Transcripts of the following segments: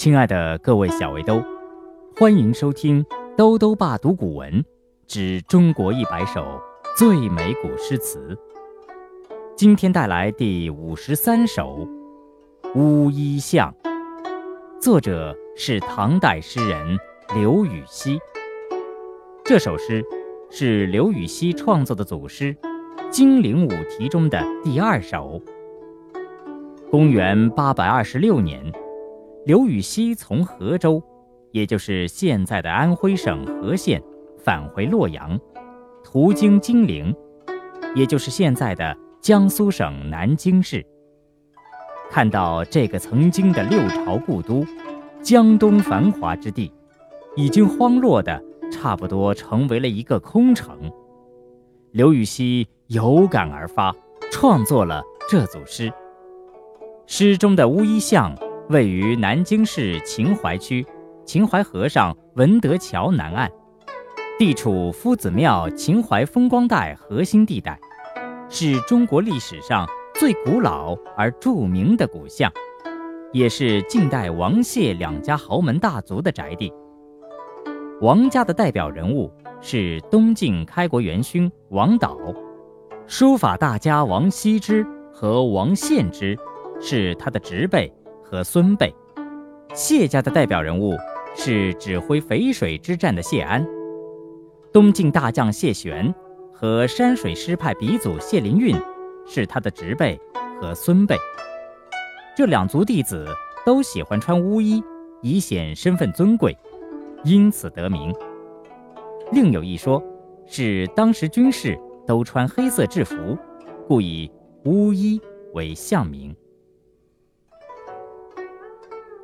亲爱的各位小围兜，欢迎收听《兜兜爸读古文之中国一百首最美古诗词》。今天带来第五十三首《乌衣巷》，作者是唐代诗人刘禹锡。这首诗是刘禹锡创作的组诗《金陵五题》中的第二首。公元八百二十六年。刘禹锡从河州，也就是现在的安徽省和县，返回洛阳，途经金陵，也就是现在的江苏省南京市。看到这个曾经的六朝故都，江东繁华之地，已经荒落的差不多成为了一个空城。刘禹锡有感而发，创作了这组诗。诗中的乌衣巷。位于南京市秦淮区秦淮河上文德桥南岸，地处夫子庙秦淮风光带核心地带，是中国历史上最古老而著名的古巷，也是近代王谢两家豪门大族的宅地。王家的代表人物是东晋开国元勋王导，书法大家王羲之和王献之是他的侄辈。和孙辈，谢家的代表人物是指挥淝水之战的谢安，东晋大将谢玄和山水诗派鼻祖谢灵运是他的侄辈和孙辈。这两族弟子都喜欢穿乌衣，以显身份尊贵，因此得名。另有一说，是当时军士都穿黑色制服，故以乌衣为相名。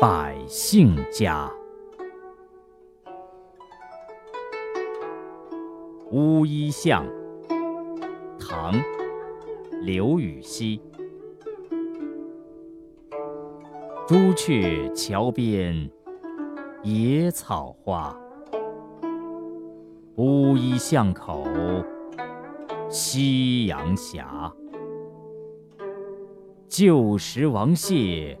百姓家，乌衣巷，唐·刘禹锡。朱雀桥边野草花，乌衣巷口夕阳斜。旧时王谢。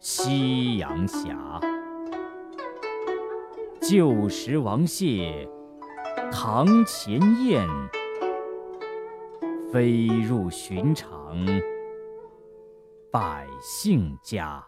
夕阳斜，旧时王谢堂前燕，飞入寻常百姓家。